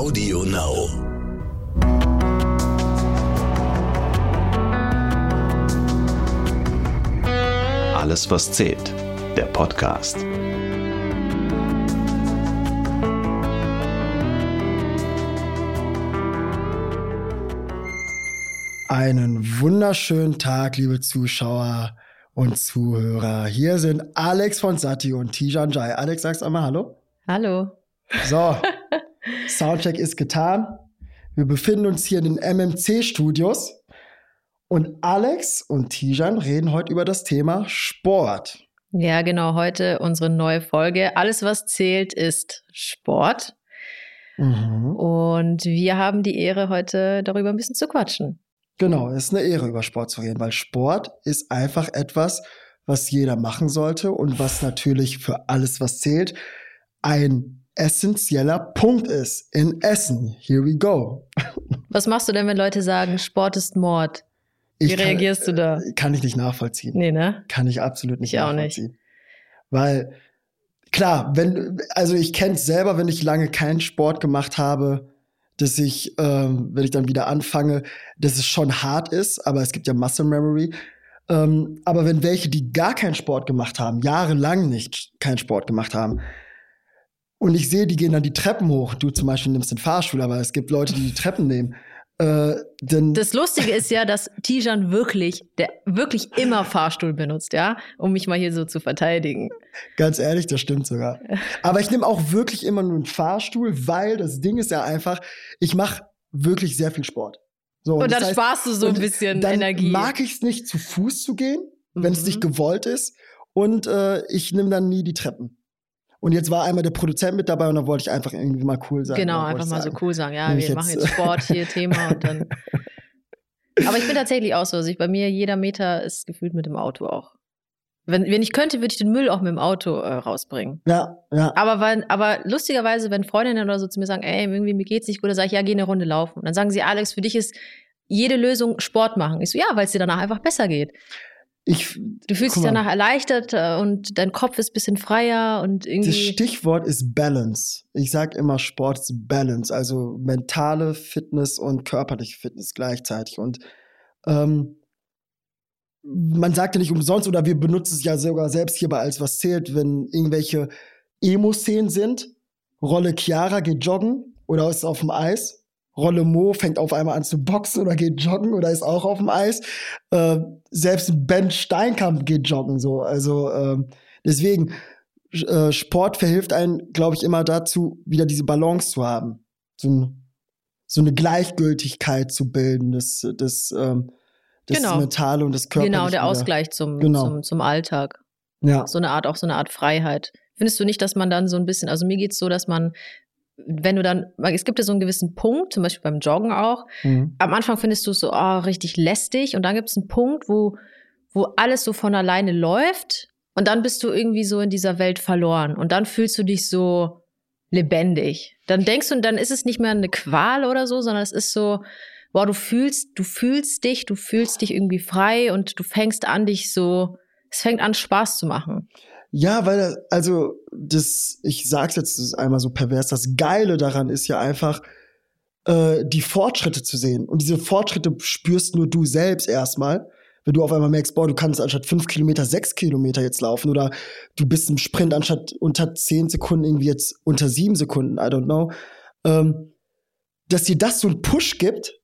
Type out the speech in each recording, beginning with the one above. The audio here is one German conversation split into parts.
Audio Now. Alles, was zählt. Der Podcast. Einen wunderschönen Tag, liebe Zuschauer und Zuhörer. Hier sind Alex von Sati und Tijan Jai. Alex, sagst einmal Hallo. Hallo. So, Soundcheck ist getan. Wir befinden uns hier in den MMC-Studios. Und Alex und Tijan reden heute über das Thema Sport. Ja, genau. Heute unsere neue Folge. Alles, was zählt, ist Sport. Mhm. Und wir haben die Ehre, heute darüber ein bisschen zu quatschen. Genau, es ist eine Ehre, über Sport zu reden, weil Sport ist einfach etwas, was jeder machen sollte und was natürlich für alles, was zählt, ein essentieller Punkt ist in Essen. Here we go. Was machst du denn, wenn Leute sagen, Sport ist Mord? Wie ich reagierst kann, du da? Äh, kann ich nicht nachvollziehen. Nee, ne? Kann ich absolut nicht ich nachvollziehen. Auch nicht. Weil, klar, wenn, also ich kenne es selber, wenn ich lange keinen Sport gemacht habe, dass ich, ähm, wenn ich dann wieder anfange, dass es schon hart ist, aber es gibt ja Muscle Memory. Ähm, aber wenn welche, die gar keinen Sport gemacht haben, jahrelang nicht keinen Sport gemacht haben, und ich sehe, die gehen dann die Treppen hoch. Du zum Beispiel nimmst den Fahrstuhl, aber es gibt Leute, die die Treppen nehmen. Äh, denn das Lustige ist ja, dass Tijan wirklich, der wirklich immer Fahrstuhl benutzt, ja, um mich mal hier so zu verteidigen. Ganz ehrlich, das stimmt sogar. Aber ich nehme auch wirklich immer nur einen Fahrstuhl, weil das Ding ist ja einfach, ich mache wirklich sehr viel Sport. So, und, und dann heißt, sparst du so ein bisschen dann Energie. Mag ich es nicht zu Fuß zu gehen, wenn es mhm. nicht gewollt ist. Und äh, ich nehme dann nie die Treppen. Und jetzt war einmal der Produzent mit dabei und dann wollte ich einfach irgendwie mal cool sein. Genau, einfach mal so cool sagen. Ja, wir jetzt machen jetzt Sport hier Thema und dann. Aber ich bin tatsächlich auch so. Also ich, bei mir jeder Meter ist gefühlt mit dem Auto auch. Wenn, wenn ich könnte, würde ich den Müll auch mit dem Auto äh, rausbringen. Ja, ja. Aber, wenn, aber lustigerweise, wenn Freundinnen oder so zu mir sagen, ey, irgendwie mir geht's nicht gut, dann sage ich, ja, geh eine Runde laufen. Und dann sagen sie, Alex, für dich ist jede Lösung Sport machen. Ich so, ja, weil es dir danach einfach besser geht. Ich, du fühlst dich danach erleichtert äh, und dein Kopf ist ein bisschen freier und irgendwie. Das Stichwort ist Balance. Ich sage immer, Sport ist Balance, also mentale Fitness und körperliche Fitness gleichzeitig. Und ähm, man sagt ja nicht umsonst, oder wir benutzen es ja sogar selbst hierbei als was zählt, wenn irgendwelche Emo-Szenen sind. Rolle Chiara geht joggen oder ist auf dem Eis Rolle Mo fängt auf einmal an zu boxen oder geht joggen oder ist auch auf dem Eis. Äh, selbst Ben Steinkamp geht joggen so. Also äh, deswegen, äh, Sport verhilft einem, glaube ich, immer dazu, wieder diese Balance zu haben. So, ein, so eine Gleichgültigkeit zu bilden, das, das, ähm, das genau. Mentale und das Körperliche. Genau, der Ausgleich zum, genau. zum, zum Alltag. Ja. So eine Art, auch so eine Art Freiheit. Findest du nicht, dass man dann so ein bisschen, also mir geht's so, dass man wenn du dann, es gibt ja so einen gewissen Punkt, zum Beispiel beim Joggen auch. Mhm. Am Anfang findest du es so oh, richtig lästig und dann gibt es einen Punkt, wo, wo alles so von alleine läuft und dann bist du irgendwie so in dieser Welt verloren und dann fühlst du dich so lebendig. Dann denkst du, dann ist es nicht mehr eine Qual oder so, sondern es ist so, wow, du fühlst, du fühlst dich, du fühlst dich irgendwie frei und du fängst an, dich so, es fängt an, Spaß zu machen. Ja, weil, also, das, ich sag's jetzt einmal so pervers, das Geile daran ist ja einfach, äh, die Fortschritte zu sehen. Und diese Fortschritte spürst nur du selbst erstmal. Wenn du auf einmal merkst, boah, du kannst anstatt fünf Kilometer sechs Kilometer jetzt laufen oder du bist im Sprint anstatt unter zehn Sekunden irgendwie jetzt unter sieben Sekunden, I don't know. Ähm, dass dir das so einen Push gibt,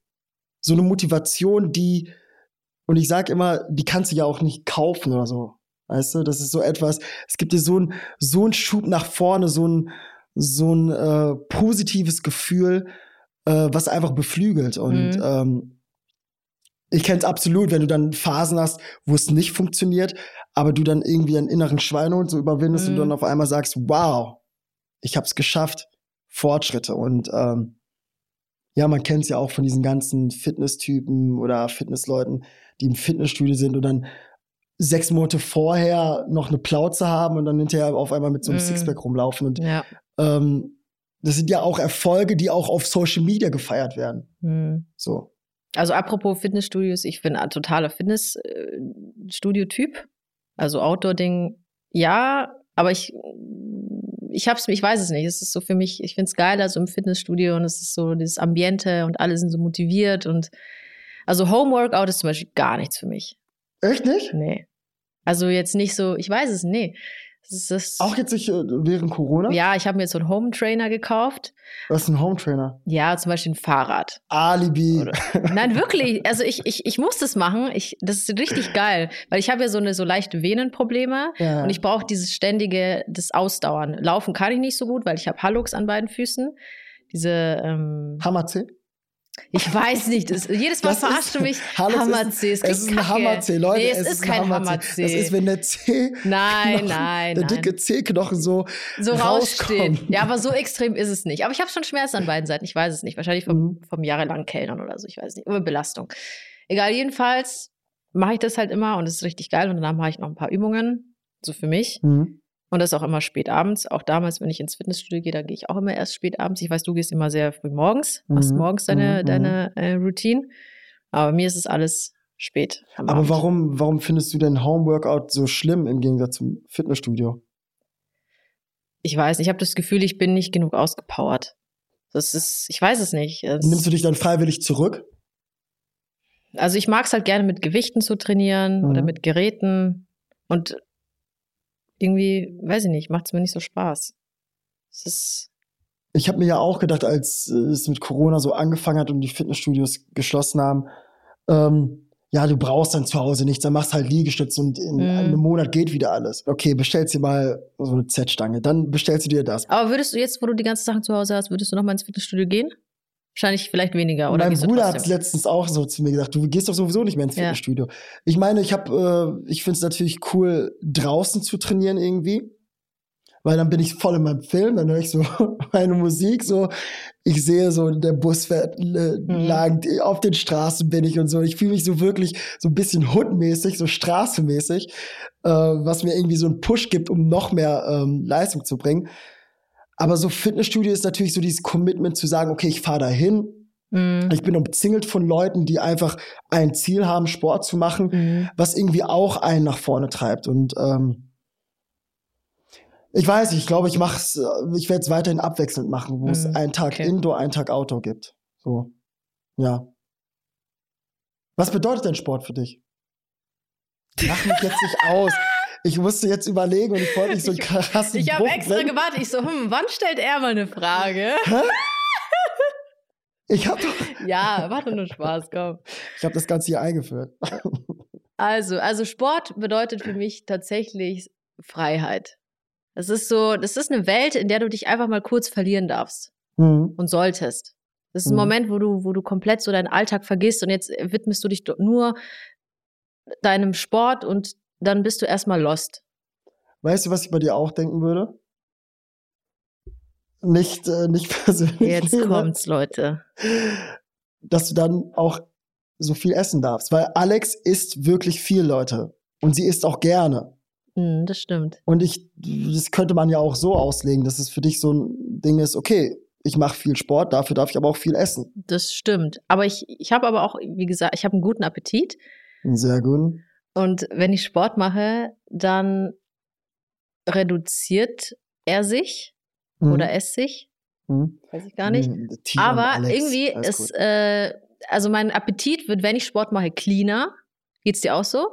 so eine Motivation, die, und ich sag immer, die kannst du ja auch nicht kaufen oder so. Weißt du, das ist so etwas, es gibt dir so ein so ein Schub nach vorne, so ein, so ein äh, positives Gefühl, äh, was einfach beflügelt. Und mhm. ähm, ich kenne es absolut, wenn du dann Phasen hast, wo es nicht funktioniert, aber du dann irgendwie einen inneren Schweinehund so überwindest mhm. und dann auf einmal sagst, wow, ich habe es geschafft, Fortschritte. Und ähm, ja, man kennt es ja auch von diesen ganzen Fitnesstypen oder Fitnessleuten, die im Fitnessstudio sind und dann sechs Monate vorher noch eine Plauze haben und dann hinterher auf einmal mit so einem mm. Sixpack rumlaufen. Und ja. ähm, das sind ja auch Erfolge, die auch auf Social Media gefeiert werden. Mm. So. Also apropos Fitnessstudios, ich bin ein totaler Fitnessstudio-Typ. Also Outdoor-Ding, ja, aber ich, ich hab's, ich weiß es nicht. Es ist so für mich, ich find's geil, also im Fitnessstudio und es ist so dieses Ambiente und alle sind so motiviert und also Homeworkout ist zum Beispiel gar nichts für mich. Echt nicht? Nee. Also jetzt nicht so, ich weiß es, nee. Das ist, auch jetzt nicht äh, während Corona? Ja, ich habe mir jetzt so einen Home Trainer gekauft. Was ist ein Home Trainer? Ja, zum Beispiel ein Fahrrad. Alibi. Oder, nein, wirklich. Also ich, ich, ich muss das machen. Ich, das ist richtig geil, weil ich habe ja so eine so leichte Venenprobleme ja. und ich brauche dieses ständige, das Ausdauern. Laufen kann ich nicht so gut, weil ich habe Hallux an beiden Füßen. Diese ähm, Hammer C? Ich weiß nicht. Das, jedes Mal verarscht du mich. Hammer-C. Es, es ist ein Hammer-C, Leute. Nee, es, es ist, kein Hammer-C. Das ist, wenn der C. Nein, nein. Der dicke C-Knochen so. So raussteht. Ja, aber so extrem ist es nicht. Aber ich habe schon Schmerzen an beiden Seiten. Ich weiß es nicht. Wahrscheinlich vom, mhm. vom jahrelangen Kellnern oder so. Ich weiß nicht. Über Belastung. Egal, jedenfalls mache ich das halt immer und es ist richtig geil. Und dann mache ich noch ein paar Übungen. So für mich. Mhm. Und das auch immer spät abends. Auch damals, wenn ich ins Fitnessstudio gehe, da gehe ich auch immer erst spät abends. Ich weiß, du gehst immer sehr früh morgens, machst mhm. morgens deine, mhm. deine äh, Routine. Aber mir ist es alles spät. Aber warum, warum findest du denn Homeworkout so schlimm im Gegensatz zum Fitnessstudio? Ich weiß, ich habe das Gefühl, ich bin nicht genug ausgepowert. Das ist, ich weiß es nicht. Das Nimmst du dich dann freiwillig zurück? Also ich mag es halt gerne mit Gewichten zu trainieren mhm. oder mit Geräten. Und irgendwie, weiß ich nicht, macht es mir nicht so Spaß. Es ist. Ich habe mir ja auch gedacht, als äh, es mit Corona so angefangen hat und die Fitnessstudios geschlossen haben, ähm, ja, du brauchst dann zu Hause nichts, dann machst halt Liegestütze und in mm. einem Monat geht wieder alles. Okay, bestellst dir mal so eine Z-Stange, dann bestellst du dir das. Aber würdest du jetzt, wo du die ganzen Sachen zu Hause hast, würdest du noch mal ins Fitnessstudio gehen? Wahrscheinlich vielleicht weniger, oder? Mein Bruder hat letztens auch so zu mir gesagt, du gehst doch sowieso nicht mehr ins Fitnessstudio. Ja. Ich meine, ich habe, äh, ich finde es natürlich cool, draußen zu trainieren irgendwie. Weil dann bin ich voll in meinem Film, dann höre ich so meine Musik, so ich sehe so, der Bus fährt äh, mhm. lang, auf den Straßen bin ich und so. Ich fühle mich so wirklich so ein bisschen hutmäßig, so straßenmäßig, äh, was mir irgendwie so einen Push gibt, um noch mehr ähm, Leistung zu bringen. Aber so Fitnessstudio ist natürlich so dieses Commitment zu sagen, okay, ich fahre da hin. Mhm. Ich bin umzingelt von Leuten, die einfach ein Ziel haben, Sport zu machen, mhm. was irgendwie auch einen nach vorne treibt. Und ähm, ich weiß nicht, ich glaube, ich mach's, ich werde es weiterhin abwechselnd machen, wo mhm. es einen Tag okay. Indoor, einen Tag Outdoor gibt. So. Ja. Was bedeutet denn Sport für dich? Mach mich jetzt nicht aus. Ich musste jetzt überlegen und ich wollte nicht so einen krassen Ich, ich habe extra bringen. gewartet. Ich so, hm, wann stellt er mal eine Frage? Hä? Ich hab doch. Ja, warte nur Spaß, komm. Ich habe das Ganze hier eingeführt. Also, also Sport bedeutet für mich tatsächlich Freiheit. Das ist so, das ist eine Welt, in der du dich einfach mal kurz verlieren darfst mhm. und solltest. Das ist ein mhm. Moment, wo du, wo du komplett so deinen Alltag vergisst und jetzt widmest du dich nur deinem Sport und dann bist du erstmal lost. Weißt du, was ich bei dir auch denken würde? Nicht, äh, nicht persönlich. Jetzt ne? kommt's, Leute. Dass du dann auch so viel essen darfst. Weil Alex isst wirklich viel, Leute. Und sie isst auch gerne. Mm, das stimmt. Und ich, das könnte man ja auch so auslegen, dass es für dich so ein Ding ist, okay, ich mache viel Sport, dafür darf ich aber auch viel essen. Das stimmt. Aber ich, ich habe aber auch, wie gesagt, ich habe einen guten Appetit. Sehr gut. Und wenn ich Sport mache, dann reduziert er sich mhm. oder es sich. Mhm. Weiß ich gar nicht. Mhm. Aber Alex, irgendwie ist, äh, also mein Appetit wird, wenn ich Sport mache, cleaner. Geht's dir auch so?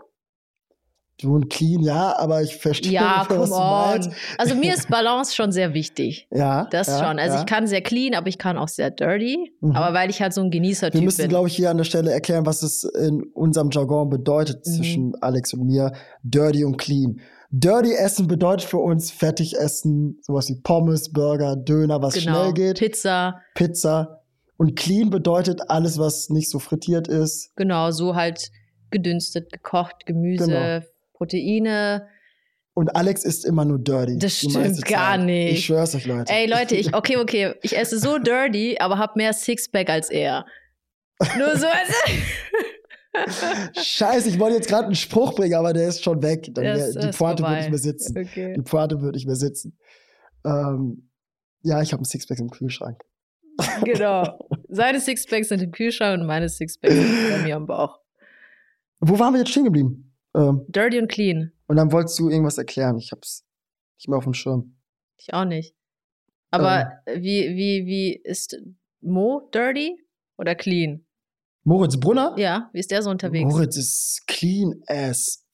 Du und clean, ja, aber ich verstehe, ja, was du meinst. Also mir ist Balance schon sehr wichtig. Ja. Das ja, schon. Also ja. ich kann sehr clean, aber ich kann auch sehr dirty. Mhm. Aber weil ich halt so ein Genießer-Typ bin. Wir müssen, glaube ich, hier an der Stelle erklären, was es in unserem Jargon bedeutet mhm. zwischen Alex und mir. Dirty und clean. Dirty Essen bedeutet für uns fettig essen, sowas wie Pommes, Burger, Döner, was genau. schnell geht. Pizza. Pizza. Und clean bedeutet alles, was nicht so frittiert ist. Genau, so halt gedünstet, gekocht, Gemüse, genau Proteine. Und Alex isst immer nur dirty. Das stimmt gar nicht. Ich schwör's euch, Leute. Ey, Leute, ich, okay, okay. Ich esse so dirty, aber hab mehr Sixpack als er. Nur so. Scheiße, ich wollte jetzt gerade einen Spruch bringen, aber der ist schon weg. Dann wär, die Pointe würde nicht mehr sitzen. Okay. Die Pointe würde nicht mehr sitzen. Ähm, ja, ich habe einen Sixpack im Kühlschrank. Genau. Seine Sixpacks sind im Kühlschrank und meine Sixpacks sind bei mir am Bauch. Wo waren wir jetzt stehen geblieben? Ähm, Dirty und clean. Und dann wolltest du irgendwas erklären. Ich hab's nicht mehr auf dem Schirm. Ich auch nicht. Aber ähm. wie, wie, wie ist Mo dirty oder clean? Moritz Brunner? Ja, wie ist der so unterwegs? Moritz ist clean as.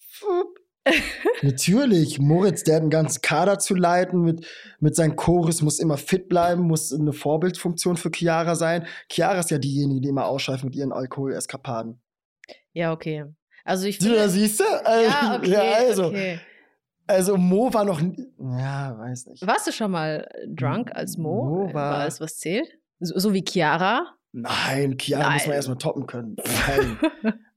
Natürlich, Moritz, der hat einen ganzen Kader zu leiten mit, mit seinen Chorus, muss immer fit bleiben, muss eine Vorbildfunktion für Chiara sein. Chiara ist ja diejenige, die immer ausschreift mit ihren Alkoholeskapaden. Ja, okay. Also ich finde. Du, siehst du? Also, ja, okay, ja, also. Okay. Also Mo war noch, ja, weiß nicht. Warst du schon mal drunk als Mo? Mo war, war es was zählt? So, so, wie Chiara? Nein, Chiara Nein. muss man erstmal toppen können. Nein.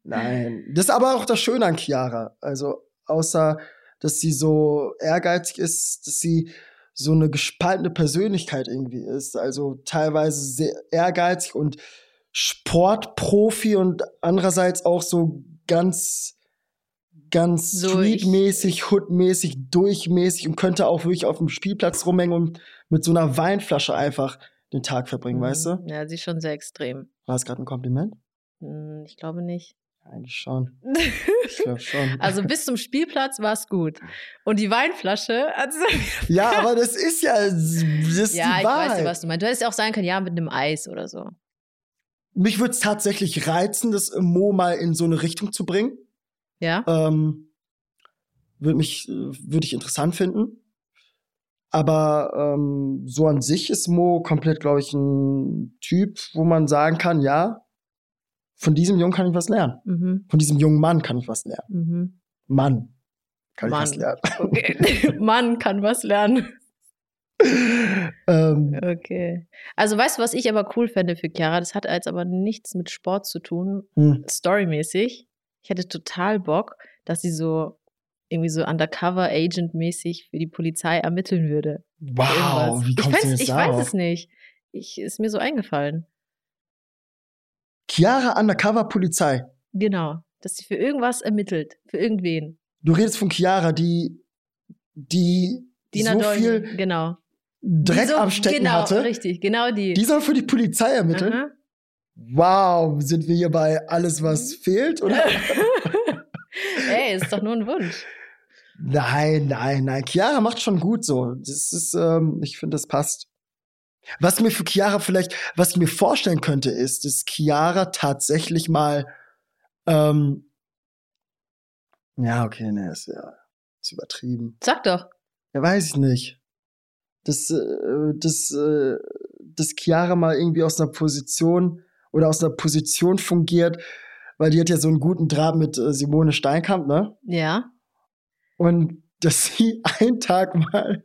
Nein. Das ist aber auch das Schöne an Chiara. Also außer dass sie so ehrgeizig ist, dass sie so eine gespaltene Persönlichkeit irgendwie ist. Also teilweise sehr ehrgeizig und Sportprofi und andererseits auch so ganz ganz so streetmäßig, hoodmäßig, durchmäßig und könnte auch wirklich auf dem Spielplatz rumhängen und mit so einer Weinflasche einfach den Tag verbringen, mhm. weißt du? Ja, sie ist schon sehr extrem. War es gerade ein Kompliment? Hm, ich glaube nicht. Eigentlich schon. Ich glaube schon. Also bis zum Spielplatz war es gut. Und die Weinflasche. Also ja, aber das ist ja. Das ist ja, ich weiß ja, was du meinst. Du hättest ja auch sagen können, ja, mit einem Eis oder so. Mich würde es tatsächlich reizen, das Mo mal in so eine Richtung zu bringen. Ja. Ähm, würde mich, würde ich interessant finden. Aber ähm, so an sich ist Mo komplett, glaube ich, ein Typ, wo man sagen kann, ja, von diesem Jungen kann ich was lernen. Mhm. Von diesem jungen Mann kann ich was lernen. Mhm. Mann kann Mann. ich was lernen. Okay. Mann kann was lernen. Ähm, okay. Also weißt du, was ich aber cool fände für Chiara? Das hat jetzt aber nichts mit Sport zu tun, hm. storymäßig. Ich hätte total Bock, dass sie so irgendwie so Undercover-Agent-mäßig für die Polizei ermitteln würde. Wow, wie kommst ich weiß, du jetzt Ich darauf? weiß es nicht. Ich, ist mir so eingefallen. Chiara Undercover Polizei. Genau, dass sie für irgendwas ermittelt, für irgendwen. Du redest von Chiara, die die Dina so Dolny, viel genau. Dreck so, am Stecken genau, hatte. Richtig, genau die. Die soll für die Polizei ermitteln. Aha. Wow, sind wir hier bei alles, was mhm. fehlt, oder? Ey, ist doch nur ein Wunsch. Nein, nein, nein. Chiara macht schon gut so. Das ist, ähm, ich finde, das passt. Was mir für Chiara vielleicht, was ich mir vorstellen könnte, ist, dass Chiara tatsächlich mal, ähm, ja, okay, ne, ist ja ist übertrieben. Sag doch. Ja, weiß ich nicht. Dass, äh, dass, äh, dass Chiara mal irgendwie aus einer Position oder aus einer Position fungiert, weil die hat ja so einen guten Draht mit äh, Simone Steinkamp, ne? Ja. Und dass sie einen Tag mal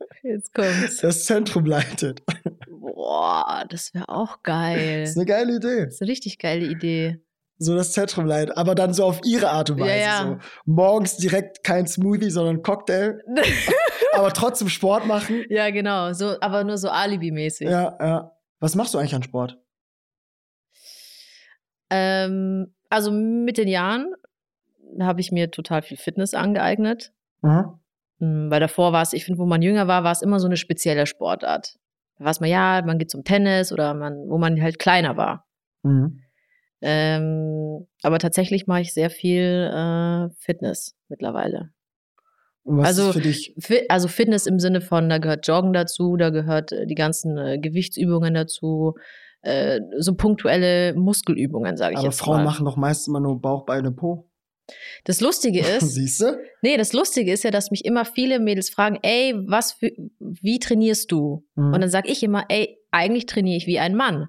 das Zentrum leitet. Boah, das wäre auch geil. Das ist eine geile Idee. Das ist eine richtig geile Idee. So das Zentrum leitet, aber dann so auf ihre Art und Weise. Ja, ja. So. Morgens direkt kein Smoothie, sondern Cocktail. aber trotzdem Sport machen. Ja, genau. So, aber nur so Alibi-mäßig. Ja, ja. Was machst du eigentlich an Sport? Ähm, also mit den Jahren habe ich mir total viel Fitness angeeignet. Mhm. Weil davor war es, ich finde, wo man jünger war, war es immer so eine spezielle Sportart. Da war es mal, ja, man geht zum Tennis oder man, wo man halt kleiner war. Mhm. Ähm, aber tatsächlich mache ich sehr viel äh, Fitness mittlerweile. Was also, also Fitness im Sinne von, da gehört Joggen dazu, da gehört äh, die ganzen äh, Gewichtsübungen dazu, äh, so punktuelle Muskelübungen, sage ich aber jetzt Frauen mal. machen doch meist immer nur Bauch, Beine, Po. Das Lustige ist, siehst du? Nee, das Lustige ist ja, dass mich immer viele Mädels fragen, ey, was für, wie trainierst du? Mhm. Und dann sage ich immer, ey, eigentlich trainiere ich wie ein Mann.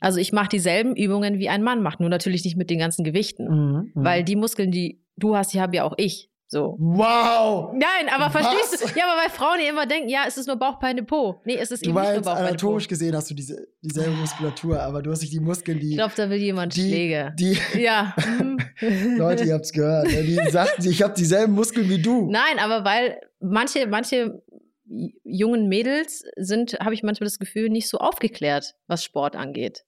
Also ich mache dieselben Übungen wie ein Mann macht, nur natürlich nicht mit den ganzen Gewichten, mhm. mhm. weil die Muskeln, die du hast, die habe ja auch ich. So. Wow! Nein, aber verstehst Was? du? Ja, aber weil Frauen ja immer denken, ja, es ist nur Bauchbeine Po. Nee, es ist du eben nicht nur Bauchbeine anatomisch gesehen hast du diese, dieselbe Muskulatur, aber du hast nicht die Muskeln, die. Ich glaube, da will jemand die, Schläge. Die, ja. Leute, ihr habt's gehört. Ne? Die sagten, ich habe dieselben Muskeln wie du. Nein, aber weil manche, manche jungen Mädels sind, habe ich manchmal das Gefühl, nicht so aufgeklärt, was Sport angeht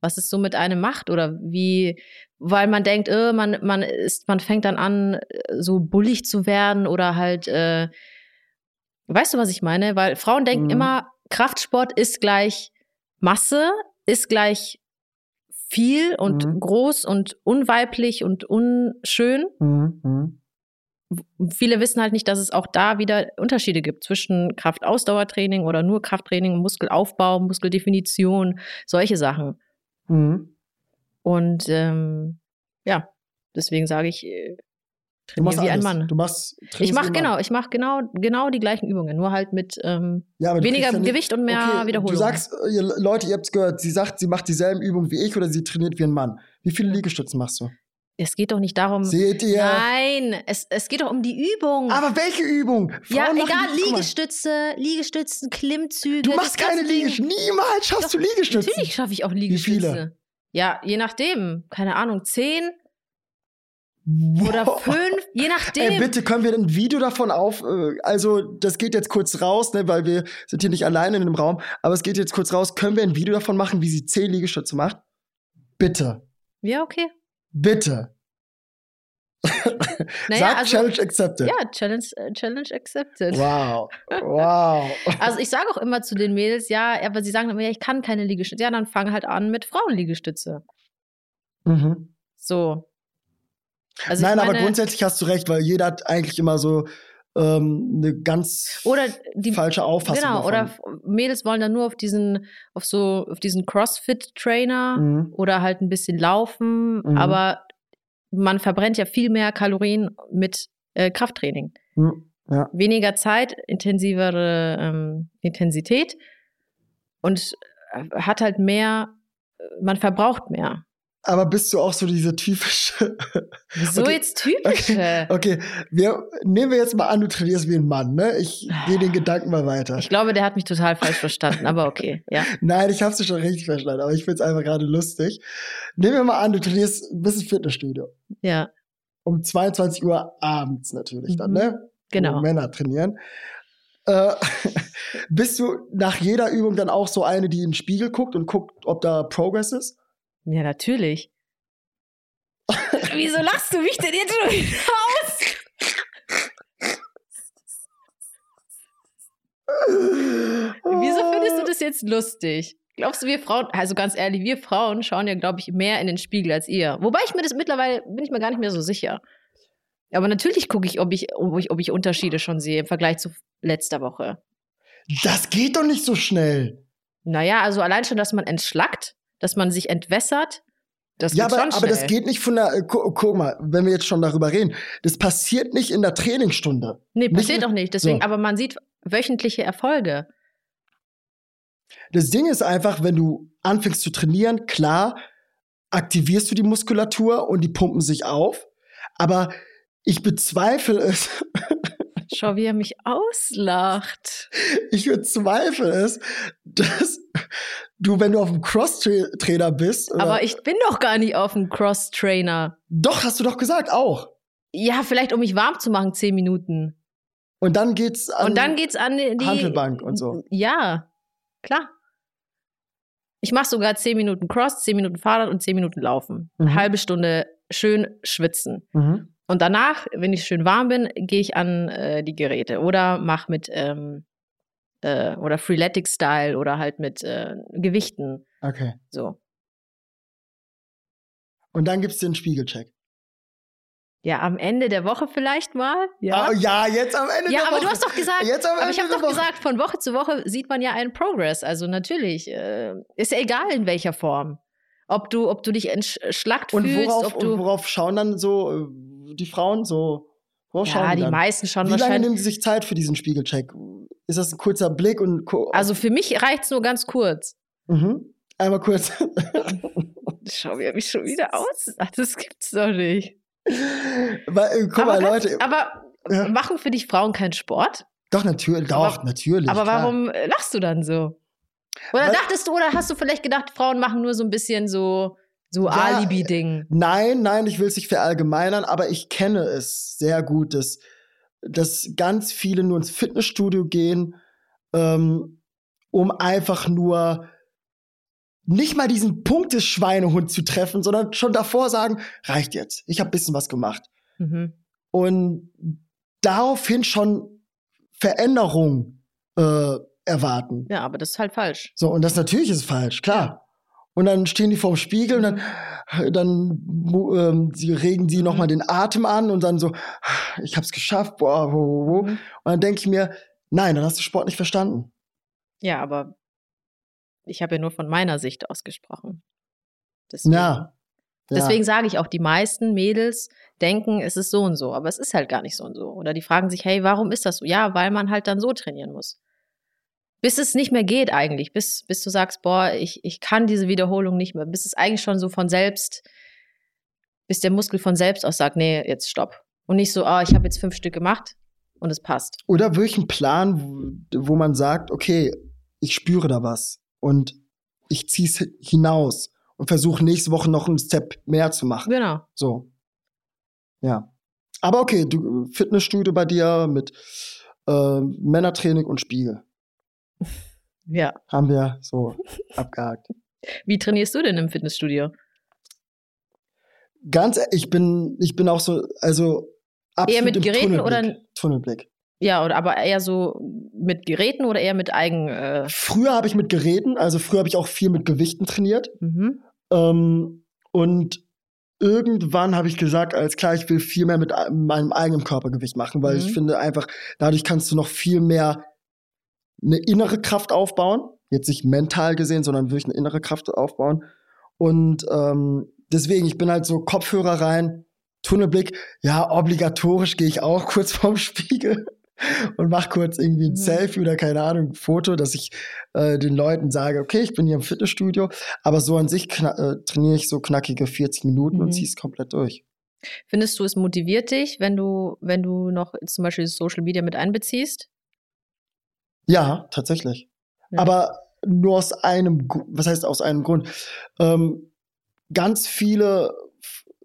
was es so mit einem macht oder wie, weil man denkt, äh, man, man ist, man fängt dann an, äh, so bullig zu werden oder halt, äh, weißt du, was ich meine? Weil Frauen denken mhm. immer, Kraftsport ist gleich Masse, ist gleich viel und mhm. groß und unweiblich und unschön. Mhm. mhm. viele wissen halt nicht, dass es auch da wieder Unterschiede gibt zwischen Kraftausdauertraining oder nur Krafttraining, Muskelaufbau, Muskeldefinition, solche Sachen. Mhm. Und ähm, ja, deswegen sage ich, äh, trainiere wie ein Mann. Du machst Ich mache genau, ich mache genau, genau die gleichen Übungen, nur halt mit ähm, ja, weniger Gewicht und mehr okay, Wiederholungen. Du sagst, ihr, Leute, ihr habt es gehört, sie sagt, sie macht dieselben Übungen wie ich oder sie trainiert wie ein Mann. Wie viele Liegestützen machst du? Es geht doch nicht darum. Seht ihr? Nein, es, es geht doch um die Übung. Aber welche Übung? Frauen ja, egal, Liegestütze, Liegestützen, Klimmzüge. Du machst keine Liegestütze. Niemals schaffst doch, du Liegestütze. Natürlich schaffe ich auch Liegestütze. Wie viele? Ja, je nachdem. Keine Ahnung, zehn, Wow. Oder fünf, je nachdem. Ey, bitte, können wir ein Video davon auf, äh, also das geht jetzt kurz raus, ne, weil wir sind hier nicht alleine in dem Raum, aber es geht jetzt kurz raus. Können wir ein Video davon machen, wie sie zehn Liegestütze macht? Bitte. Ja, okay. Bitte. Naja, Sag also, Challenge accepted. Ja, Challenge, äh, Challenge accepted. Wow. Wow. also ich sage auch immer zu den Mädels, ja, aber sie sagen immer, ja, ich kann keine Liegestütze. Ja, dann fang halt an mit Frauenliegestütze. Mhm. So. Also Nein, meine, aber grundsätzlich hast du recht, weil jeder hat eigentlich immer so ähm, eine ganz oder die, falsche Auffassung. Genau, davon. oder Mädels wollen dann nur auf diesen, auf so, auf diesen CrossFit-Trainer mhm. oder halt ein bisschen laufen, mhm. aber man verbrennt ja viel mehr Kalorien mit äh, Krafttraining. Mhm. Ja. Weniger Zeit, intensivere ähm, Intensität und äh, hat halt mehr, äh, man verbraucht mehr. Aber bist du auch so diese typische. Wieso okay. jetzt typische? Okay, okay. Wir, nehmen wir jetzt mal an, du trainierst wie ein Mann, ne? Ich gehe den Gedanken mal weiter. Ich glaube, der hat mich total falsch verstanden, aber okay, ja. Nein, ich habe es schon richtig verstanden, aber ich find's einfach gerade lustig. Nehmen wir mal an, du trainierst bis ins Fitnessstudio. Ja. Um 22 Uhr abends natürlich mhm. dann, ne? Genau. Wo Männer trainieren. Äh, bist du nach jeder Übung dann auch so eine, die in den Spiegel guckt und guckt, ob da Progress ist? Ja, natürlich. Wieso lachst du mich denn jetzt schon wieder aus? Wieso findest du das jetzt lustig? Glaubst du, wir Frauen, also ganz ehrlich, wir Frauen schauen ja, glaube ich, mehr in den Spiegel als ihr. Wobei ich mir das mittlerweile, bin ich mir gar nicht mehr so sicher. Aber natürlich gucke ich, ob ich, ob ich, ob ich Unterschiede schon sehe im Vergleich zu letzter Woche. Das geht doch nicht so schnell. Naja, also allein schon, dass man entschlackt, dass man sich entwässert. Das ja, aber, aber das geht nicht von der, äh, gu guck mal, wenn wir jetzt schon darüber reden, das passiert nicht in der Trainingsstunde. Nee, passiert nicht, auch nicht. Deswegen, so. aber man sieht wöchentliche Erfolge. Das Ding ist einfach, wenn du anfängst zu trainieren, klar, aktivierst du die Muskulatur und die pumpen sich auf. Aber ich bezweifle es. Schau, wie er mich auslacht. Ich bezweifle es, dass du, wenn du auf dem Cross-Trainer bist. Aber ich bin doch gar nicht auf dem Cross-Trainer. Doch, hast du doch gesagt, auch. Ja, vielleicht um mich warm zu machen, zehn Minuten. Und dann geht's an, und dann geht's an die Handelbank und so. Ja, klar. Ich mache sogar zehn Minuten Cross, zehn Minuten Fahrrad und zehn Minuten Laufen. Mhm. Eine halbe Stunde schön schwitzen. Mhm. Und danach, wenn ich schön warm bin, gehe ich an äh, die Geräte oder mache mit ähm, äh, oder Freeletic Style oder halt mit äh, Gewichten. Okay. So. Und dann gibt es den Spiegelcheck. Ja, am Ende der Woche vielleicht mal. Ja, oh, ja jetzt am Ende ja, der Woche. Ja, aber du hast doch gesagt, jetzt am Ende aber ich habe doch Woche. gesagt, von Woche zu Woche sieht man ja einen Progress. Also natürlich, äh, ist ja egal in welcher Form. Ob du, ob du dich entschlackt und fühlst. Worauf, ob du und worauf schauen dann so äh, die Frauen so? Worauf ja, die, die meisten schauen Wie lange nehmen sie sich Zeit für diesen Spiegelcheck? Ist das ein kurzer Blick und Also für mich reicht es nur ganz kurz. Mhm. Einmal kurz. Schau, wie er mich schon wieder aus. Ach, das gibt's doch nicht. Weil, äh, guck aber mal, ganz, Leute. Aber ja. machen für dich Frauen keinen Sport? Doch, natürlich, doch, aber, natürlich. Aber klar. warum äh, lachst du dann so? Oder Weil, dachtest du, oder hast du vielleicht gedacht, Frauen machen nur so ein bisschen so, so ja, Alibi-Ding? Nein, nein, ich will es nicht verallgemeinern, aber ich kenne es sehr gut, dass dass ganz viele nur ins Fitnessstudio gehen, ähm, um einfach nur nicht mal diesen Punkt des Schweinehund zu treffen, sondern schon davor sagen, reicht jetzt, ich habe bisschen was gemacht. Mhm. Und daraufhin schon Veränderung äh, erwarten. Ja, aber das ist halt falsch. So, und das natürlich ist falsch, klar. Und dann stehen die vorm Spiegel und dann, dann ähm, sie regen sie nochmal mhm. den Atem an und dann so, ich hab's geschafft, boah, wo, wo, wo. Mhm. Und dann denke ich mir, nein, dann hast du Sport nicht verstanden. Ja, aber ich habe ja nur von meiner Sicht aus gesprochen. Deswegen, ja. Deswegen sage ich auch, die meisten Mädels denken, es ist so und so, aber es ist halt gar nicht so und so. Oder die fragen sich, hey, warum ist das so? Ja, weil man halt dann so trainieren muss bis es nicht mehr geht eigentlich, bis, bis du sagst, boah, ich, ich kann diese Wiederholung nicht mehr, bis es eigentlich schon so von selbst, bis der Muskel von selbst aus sagt, nee, jetzt stopp. Und nicht so, ah, oh, ich habe jetzt fünf Stück gemacht und es passt. Oder wirklich ein Plan, wo, man sagt, okay, ich spüre da was und ich ziehe es hinaus und versuche nächste Woche noch einen Step mehr zu machen. Genau. So. Ja. Aber okay, du Fitnessstudio bei dir mit äh, Männertraining und Spiegel. Ja. Haben wir so abgehakt. Wie trainierst du denn im Fitnessstudio? Ganz, ich bin, ich bin auch so, also eher mit Geräten Tunnelblick, oder Tunnelblick. Ja, oder aber eher so mit Geräten oder eher mit Eigen. Äh früher habe ich mit Geräten, also früher habe ich auch viel mit Gewichten trainiert. Mhm. Ähm, und irgendwann habe ich gesagt, als klar, ich will viel mehr mit meinem eigenen Körpergewicht machen, weil mhm. ich finde einfach, dadurch kannst du noch viel mehr eine innere Kraft aufbauen. Jetzt nicht mental gesehen, sondern wirklich eine innere Kraft aufbauen. Und ähm, deswegen, ich bin halt so Kopfhörer rein, Tunnelblick. Ja, obligatorisch gehe ich auch kurz vorm Spiegel und mach kurz irgendwie ein mhm. Selfie oder keine Ahnung, ein Foto, dass ich äh, den Leuten sage, okay, ich bin hier im Fitnessstudio, aber so an sich äh, trainiere ich so knackige 40 Minuten mhm. und ziehe es komplett durch. Findest du, es motiviert dich, wenn du, wenn du noch zum Beispiel Social Media mit einbeziehst? Ja, tatsächlich. Ja. Aber nur aus einem, was heißt aus einem Grund? Ähm, ganz viele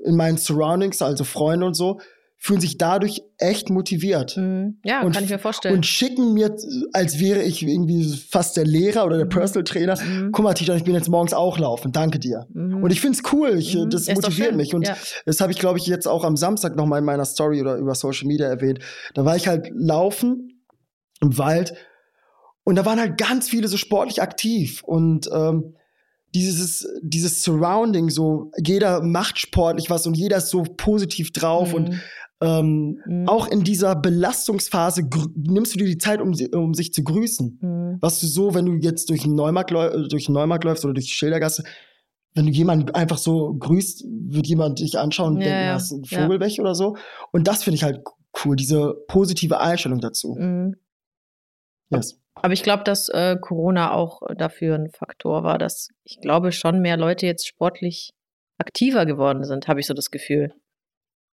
in meinen Surroundings, also Freunde und so, fühlen sich dadurch echt motiviert. Mhm. Ja, und, kann ich mir vorstellen. Und schicken mir, als wäre ich irgendwie fast der Lehrer oder der mhm. Personal Trainer, mhm. guck mal, Tita, ich bin jetzt morgens auch laufen, danke dir. Mhm. Und ich find's cool, ich, mhm. das motiviert mich. Und ja. das habe ich, glaube ich, jetzt auch am Samstag noch mal in meiner Story oder über Social Media erwähnt. Da war ich halt laufen im Wald und da waren halt ganz viele so sportlich aktiv und ähm, dieses, dieses Surrounding, so jeder macht sportlich was und jeder ist so positiv drauf mhm. und ähm, mhm. auch in dieser Belastungsphase nimmst du dir die Zeit, um, um sich zu grüßen. Mhm. Was du so, wenn du jetzt durch den Neumarkt, durch den Neumarkt läufst oder durch die Schildergasse, wenn du jemanden einfach so grüßt, wird jemand dich anschauen und ja, denken, ja. hast ein Vogel ja. oder so. Und das finde ich halt cool, diese positive Einstellung dazu. Mhm. Yes. Aber ich glaube, dass äh, Corona auch dafür ein Faktor war, dass ich glaube schon mehr Leute jetzt sportlich aktiver geworden sind, habe ich so das Gefühl.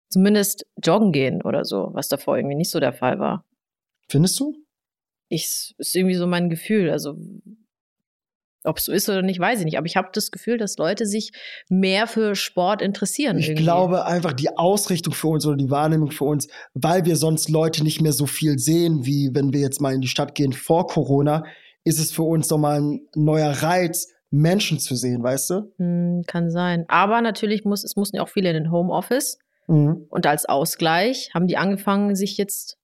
Zumindest joggen gehen oder so, was davor irgendwie nicht so der Fall war. Findest du? Ich ist irgendwie so mein Gefühl. Also ob es so ist oder nicht, weiß ich nicht. Aber ich habe das Gefühl, dass Leute sich mehr für Sport interessieren. Ich irgendwie. glaube einfach die Ausrichtung für uns oder die Wahrnehmung für uns, weil wir sonst Leute nicht mehr so viel sehen, wie wenn wir jetzt mal in die Stadt gehen vor Corona, ist es für uns nochmal ein neuer Reiz, Menschen zu sehen, weißt du? Hm, kann sein. Aber natürlich muss, es mussten ja auch viele in den Homeoffice. Mhm. Und als Ausgleich haben die angefangen, sich jetzt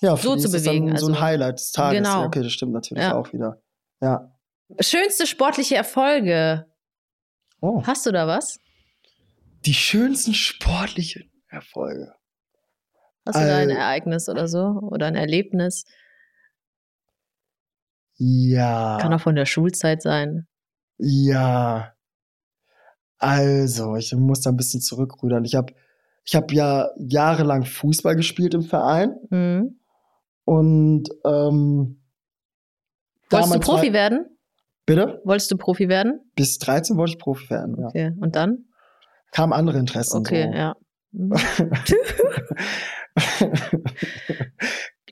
ja, so zu bewegen. Also, so ein also Highlight des Tages. Genau. Ja, okay, das stimmt natürlich ja. auch wieder. Ja. Schönste sportliche Erfolge. Oh. Hast du da was? Die schönsten sportlichen Erfolge. Hast du da ein Ereignis oder so? Oder ein Erlebnis? Ja. Kann auch von der Schulzeit sein. Ja. Also, ich muss da ein bisschen zurückrudern. Ich habe ich hab ja jahrelang Fußball gespielt im Verein. Mhm. Und ähm, Wolltest du Profi war, werden? Bitte? Wolltest du Profi werden? Bis 13 wollte ich Profi werden, ja. Okay, und dann? Kamen andere Interessen. Okay, so. ja.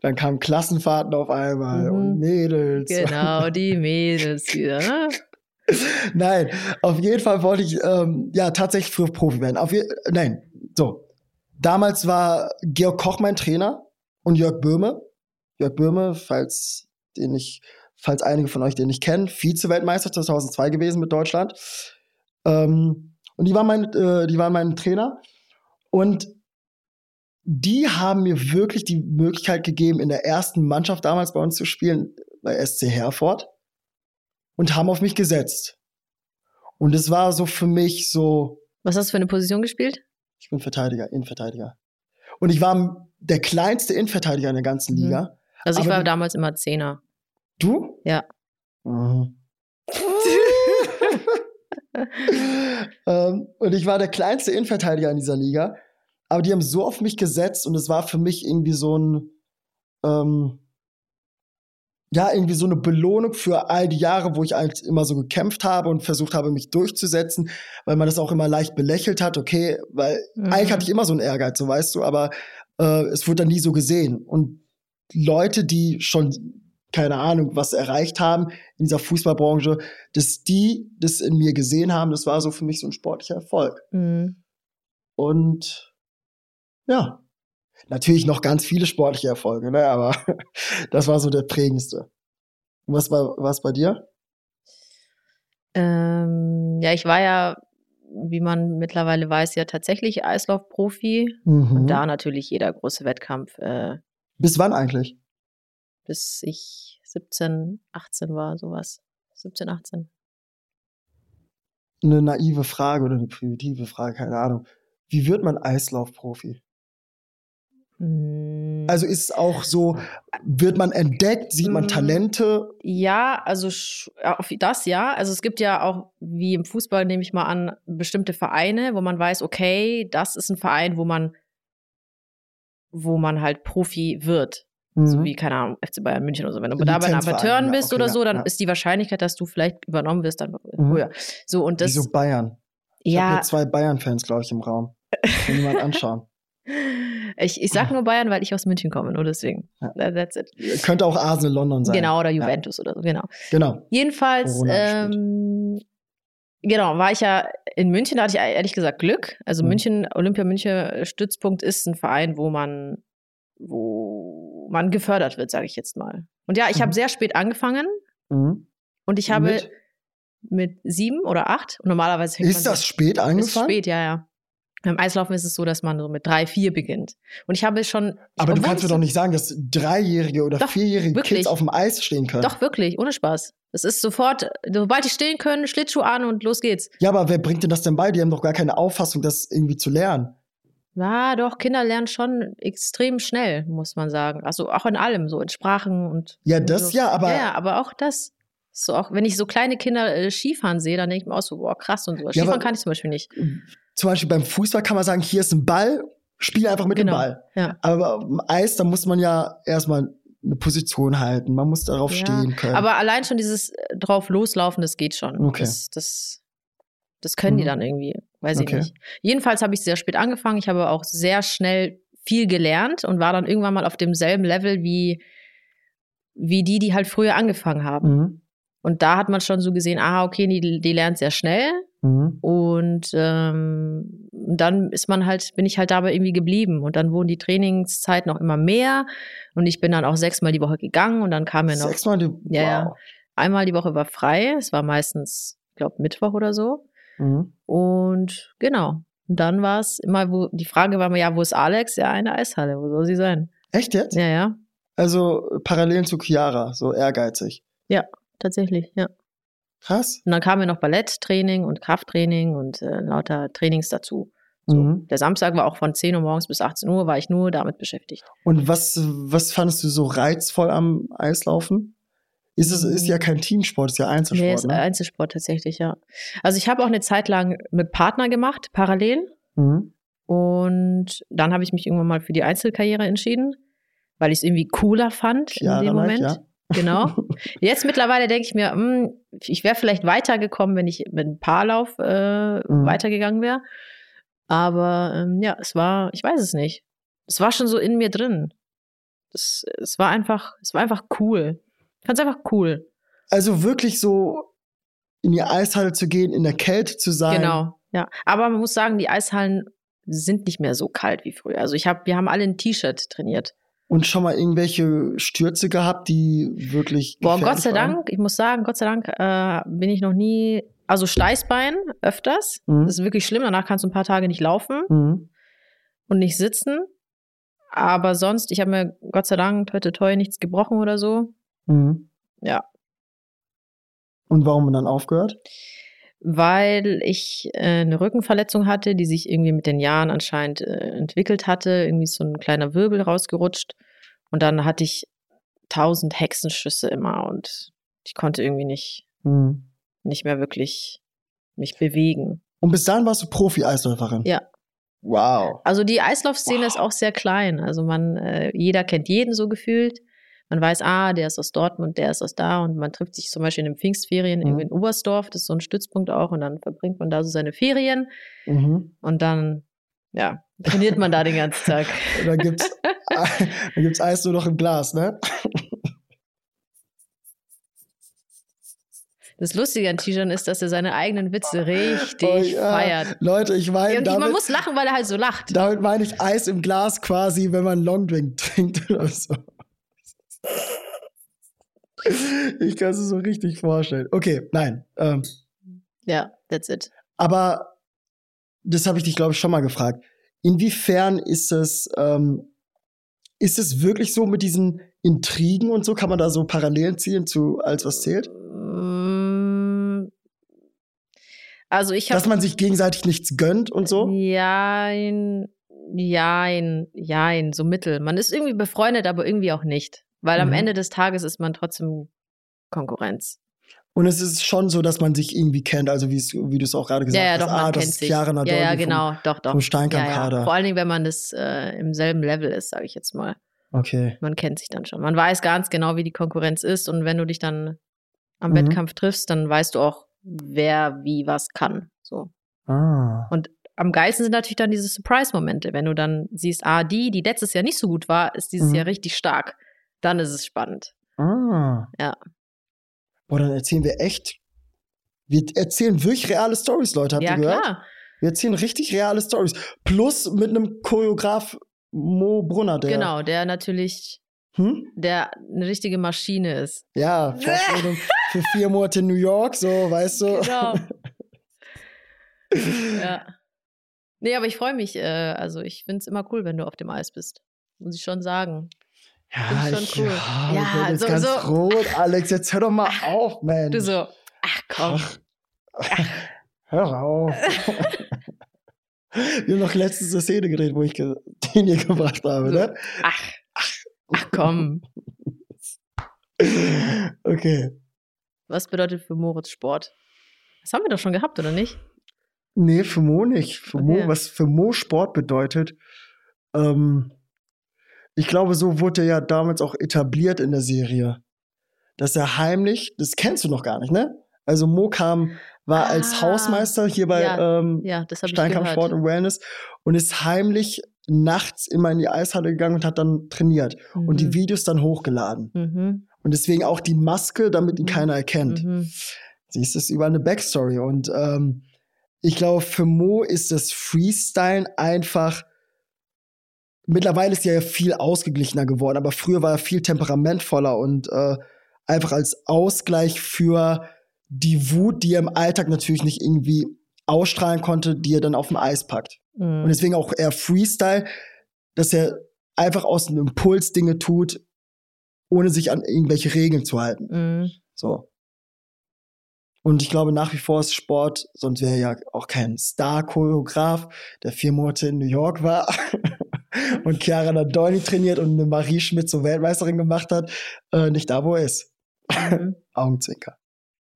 Dann kamen Klassenfahrten auf einmal mhm. und Mädels. Genau, die Mädels wieder. Ne? Nein, auf jeden Fall wollte ich ähm, ja tatsächlich früher Profi werden. Auf nein, so. Damals war Georg Koch mein Trainer und Jörg Böhme. Jörg Böhme, falls den ich falls einige von euch den nicht kennen, Vize-Weltmeister 2002 gewesen mit Deutschland. Ähm, und die waren mein, äh, die waren mein Trainer. Und die haben mir wirklich die Möglichkeit gegeben, in der ersten Mannschaft damals bei uns zu spielen, bei SC Herford. Und haben auf mich gesetzt. Und es war so für mich so. Was hast du für eine Position gespielt? Ich bin Verteidiger, Innenverteidiger. Und ich war der kleinste Innenverteidiger in der ganzen mhm. Liga. Also ich war damals immer Zehner. Du? Ja. Mhm. ähm, und ich war der kleinste Innenverteidiger in dieser Liga. Aber die haben so auf mich gesetzt und es war für mich irgendwie so ein, ähm, ja, irgendwie so eine Belohnung für all die Jahre, wo ich halt immer so gekämpft habe und versucht habe, mich durchzusetzen, weil man das auch immer leicht belächelt hat, okay, weil mhm. eigentlich hatte ich immer so einen Ehrgeiz, so weißt du, aber äh, es wurde dann nie so gesehen. Und Leute, die schon keine Ahnung, was erreicht haben in dieser Fußballbranche, dass die das in mir gesehen haben, das war so für mich so ein sportlicher Erfolg. Mhm. Und ja, natürlich noch ganz viele sportliche Erfolge, ne? aber das war so der prägendste. Was war was bei dir? Ähm, ja, ich war ja, wie man mittlerweile weiß, ja tatsächlich Eislaufprofi. Mhm. Und da natürlich jeder große Wettkampf. Äh, Bis wann eigentlich? Bis ich 17, 18 war, sowas. 17, 18. Eine naive Frage oder eine primitive Frage, keine Ahnung. Wie wird man Eislaufprofi? Hm. Also ist es auch so, wird man entdeckt, sieht man hm. Talente? Ja, also auf das ja. Also es gibt ja auch, wie im Fußball nehme ich mal an, bestimmte Vereine, wo man weiß, okay, das ist ein Verein, wo man, wo man halt Profi wird. Mhm. So wie, keine Ahnung, FC Bayern München oder so. Wenn du da bei den Amateuren bist okay, oder so, dann ja. ist die Wahrscheinlichkeit, dass du vielleicht übernommen wirst, dann mhm. höher. So, und das, Wieso Bayern? Ich ja. habe zwei Bayern-Fans, glaube ich, im Raum. Kann jemand anschauen. Ich, ich sag nur Bayern, weil ich aus München komme, nur deswegen. Ja. That's it. Könnte auch Arsenal London sein. Genau, oder Juventus ja. oder so, genau. Genau. Jedenfalls, ähm, genau, war ich ja in München, da hatte ich ehrlich gesagt Glück. Also mhm. München, Olympia München Stützpunkt ist ein Verein, wo man, wo man gefördert wird, sage ich jetzt mal. Und ja, ich mhm. habe sehr spät angefangen mhm. und ich habe mit? mit sieben oder acht. Und normalerweise ist das spät angefangen? Ist spät, ja, ja. Beim Eislaufen ist es so, dass man so mit drei, vier beginnt. Und ich habe schon. Aber du kannst mir doch nicht sagen, dass dreijährige oder doch, vierjährige wirklich. Kids auf dem Eis stehen können. Doch, wirklich, ohne Spaß. Es ist sofort, sobald die stehen können, Schlittschuh an und los geht's. Ja, aber wer bringt denn das denn bei? Die haben doch gar keine Auffassung, das irgendwie zu lernen. Ja, doch, Kinder lernen schon extrem schnell, muss man sagen. Also auch in allem, so in Sprachen und. Ja, das so. ja, aber. Ja, aber auch das. So auch, wenn ich so kleine Kinder äh, Skifahren sehe, dann denke ich mir auch so, boah, krass und so. Skifahren ja, kann ich zum Beispiel nicht zum Beispiel beim Fußball kann man sagen, hier ist ein Ball, spiel einfach mit genau. dem Ball. Ja. Aber beim Eis, da muss man ja erstmal eine Position halten, man muss darauf ja. stehen können. Aber allein schon dieses äh, drauf loslaufen, das geht schon. Okay. Das, das, das können mhm. die dann irgendwie, weiß okay. ich nicht. Jedenfalls habe ich sehr spät angefangen. Ich habe auch sehr schnell viel gelernt und war dann irgendwann mal auf demselben Level wie, wie die, die halt früher angefangen haben. Mhm. Und da hat man schon so gesehen, ah, okay, die, die lernt sehr schnell. Mhm. Und ähm, dann ist man halt, bin ich halt dabei irgendwie geblieben. Und dann wurden die Trainingszeiten noch immer mehr. Und ich bin dann auch sechsmal die Woche gegangen und dann kam mir noch. Sechsmal die Woche? Ja, ja. Einmal die Woche war frei. Es war meistens, ich glaube, Mittwoch oder so. Mhm. Und genau. Und dann war es immer, wo die Frage war mir, ja, wo ist Alex? Ja, eine Eishalle. Wo soll sie sein? Echt jetzt? Ja, ja. Also parallel zu Chiara, so ehrgeizig. Ja, tatsächlich, ja. Krass. Und dann kam ja noch Balletttraining und Krafttraining und äh, lauter Trainings dazu. So. Mhm. Der Samstag war auch von 10 Uhr morgens bis 18 Uhr, war ich nur damit beschäftigt. Und was, was fandest du so reizvoll am Eislaufen? Ist es ist ja kein Teamsport, ist ja Einzelsport. Nee, ist ne? Einzelsport tatsächlich, ja. Also ich habe auch eine Zeit lang mit Partner gemacht, parallel. Mhm. Und dann habe ich mich irgendwann mal für die Einzelkarriere entschieden, weil ich es irgendwie cooler fand ja, in dem Moment. Ja. Genau. Jetzt mittlerweile denke ich mir, mh, hm, ich wäre vielleicht weitergekommen, wenn ich mit einem Paarlauf äh, mhm. weitergegangen wäre. Aber ähm, ja, es war, ich weiß es nicht. Es war schon so in mir drin. Es, es war einfach, es war einfach cool. Ich fand es einfach cool. Also wirklich so in die Eishalle zu gehen, in der Kälte zu sein. Genau, ja. Aber man muss sagen, die Eishallen sind nicht mehr so kalt wie früher. Also ich habe, wir haben alle ein T-Shirt trainiert. Und schon mal irgendwelche Stürze gehabt, die wirklich. Boah, Gott sei waren? Dank, ich muss sagen, Gott sei Dank äh, bin ich noch nie. Also Steißbein öfters. Mhm. Das ist wirklich schlimm. Danach kannst du ein paar Tage nicht laufen mhm. und nicht sitzen. Aber sonst, ich habe mir Gott sei Dank heute toi nichts gebrochen oder so. Mhm. Ja. Und warum dann aufgehört? weil ich äh, eine Rückenverletzung hatte, die sich irgendwie mit den Jahren anscheinend äh, entwickelt hatte. Irgendwie so ein kleiner Wirbel rausgerutscht. Und dann hatte ich tausend Hexenschüsse immer und ich konnte irgendwie nicht, mhm. nicht mehr wirklich mich bewegen. Und bis dahin warst du Profi-Eisläuferin? Ja. Wow. Also die Eislaufszene wow. ist auch sehr klein. Also man, äh, jeder kennt jeden so gefühlt. Man weiß, ah, der ist aus Dortmund, der ist aus da und man trifft sich zum Beispiel in den Pfingstferien mhm. in Oberstdorf, das ist so ein Stützpunkt auch und dann verbringt man da so seine Ferien mhm. und dann, ja, trainiert man da den ganzen Tag. und dann gibt's, dann gibt's Eis nur noch im Glas, ne? Das Lustige an Tijan ist, dass er seine eigenen Witze richtig oh, ja. feiert. Leute, ich meine. Und man muss lachen, weil er halt so lacht. Damit meine ich Eis im Glas quasi, wenn man Longdrink trinkt oder so. Ich kann es so richtig vorstellen. Okay, nein. Ähm, ja, that's it. Aber das habe ich dich, glaube ich, schon mal gefragt. Inwiefern ist es, ähm, ist es wirklich so mit diesen Intrigen und so? Kann man da so Parallelen ziehen zu als was zählt? Mm. Also ich habe. Dass man sich gegenseitig nichts gönnt und so? Jein, jein, jein, so mittel. Man ist irgendwie befreundet, aber irgendwie auch nicht. Weil mhm. am Ende des Tages ist man trotzdem Konkurrenz. Und es ist schon so, dass man sich irgendwie kennt, also wie, du es auch gerade gesagt ja, ja, doch, hast. Man ah, das ist. Chiara Ja, ja, genau, vom, doch, doch. Vom Steinkamp-Kader. Ja, Vor allen Dingen, wenn man das äh, im selben Level ist, sage ich jetzt mal. Okay. Man kennt sich dann schon. Man weiß ganz genau, wie die Konkurrenz ist und wenn du dich dann am mhm. Wettkampf triffst, dann weißt du auch, wer wie was kann. So. Ah. Und am geilsten sind natürlich dann diese Surprise-Momente, wenn du dann siehst, ah, die, die letztes Jahr nicht so gut war, ist dieses mhm. Jahr richtig stark. Dann ist es spannend. Ah. Ja. Boah, dann erzählen wir echt. Wir erzählen wirklich reale Stories, Leute. Habt ja, ihr gehört? Klar. Wir erzählen richtig reale Stories. Plus mit einem Choreograf Mo Brunner, der. Genau, der natürlich. Hm? Der eine richtige Maschine ist. Ja, Vorstellung für vier Monate in New York, so, weißt du. Genau. ja. Nee, aber ich freue mich. Äh, also, ich finde es immer cool, wenn du auf dem Eis bist. Muss ich schon sagen. Ja, schon ich, cool. ja, ja jetzt so, ganz so. rot, Alex. Jetzt hör doch mal auf, Mensch. Du so, ach komm. Ach, hör auf. Wir haben noch letztens eine Szene gedreht, wo ich den hier gebracht habe, ne? Ach, ach, ach komm. okay. Was bedeutet für Moritz Sport? Das haben wir doch schon gehabt, oder nicht? Nee, für Mo nicht. Für okay. Mo, was für Mo Sport bedeutet, ähm, ich glaube, so wurde er ja damals auch etabliert in der Serie. Dass er heimlich, das kennst du noch gar nicht, ne? Also Mo kam, war ah, als Hausmeister hier bei ja, ähm, ja, Steinkampf Sport und Wellness und ist heimlich nachts immer in die Eishalle gegangen und hat dann trainiert mhm. und die mhm. Videos dann hochgeladen. Mhm. Und deswegen auch die Maske, damit ihn mhm. keiner erkennt. Mhm. Siehst du, ist über eine Backstory. Und ähm, ich glaube, für Mo ist das Freestyle einfach mittlerweile ist er ja viel ausgeglichener geworden, aber früher war er viel temperamentvoller und äh, einfach als Ausgleich für die Wut, die er im Alltag natürlich nicht irgendwie ausstrahlen konnte, die er dann auf dem Eis packt. Mhm. Und deswegen auch eher Freestyle, dass er einfach aus dem Impuls Dinge tut, ohne sich an irgendwelche Regeln zu halten. Mhm. So. Und ich glaube nach wie vor ist Sport, sonst wäre er ja auch kein Star-Choreograf, der vier Monate in New York war. und Chiara dann Dolly trainiert und eine Marie Schmidt zur Weltmeisterin gemacht hat, äh, nicht da, wo er ist. Mhm. Augenzwinker.